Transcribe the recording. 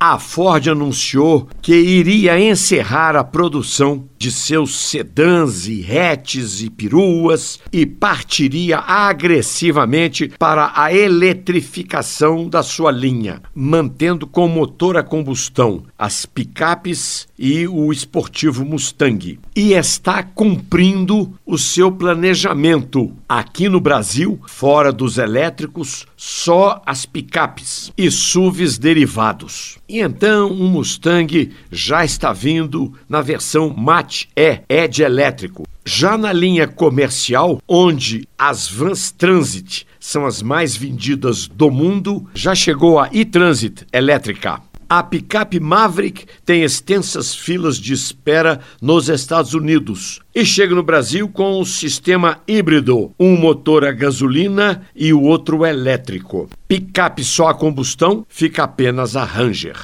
a Ford anunciou que iria encerrar a produção de seus sedãs e hatches e peruas e partiria agressivamente para a eletrificação da sua linha, mantendo com motor a combustão as picapes e o esportivo Mustang. E está cumprindo o seu planejamento. Aqui no Brasil, fora dos elétricos, só as picapes e SUVs derivados. E então o Mustang já está vindo na versão Mach-E, E de elétrico. Já na linha comercial, onde as vans Transit são as mais vendidas do mundo, já chegou a e-Transit elétrica. A picape Maverick tem extensas filas de espera nos Estados Unidos e chega no Brasil com o sistema híbrido, um motor a gasolina e o outro elétrico. Picape só a combustão fica apenas a Ranger.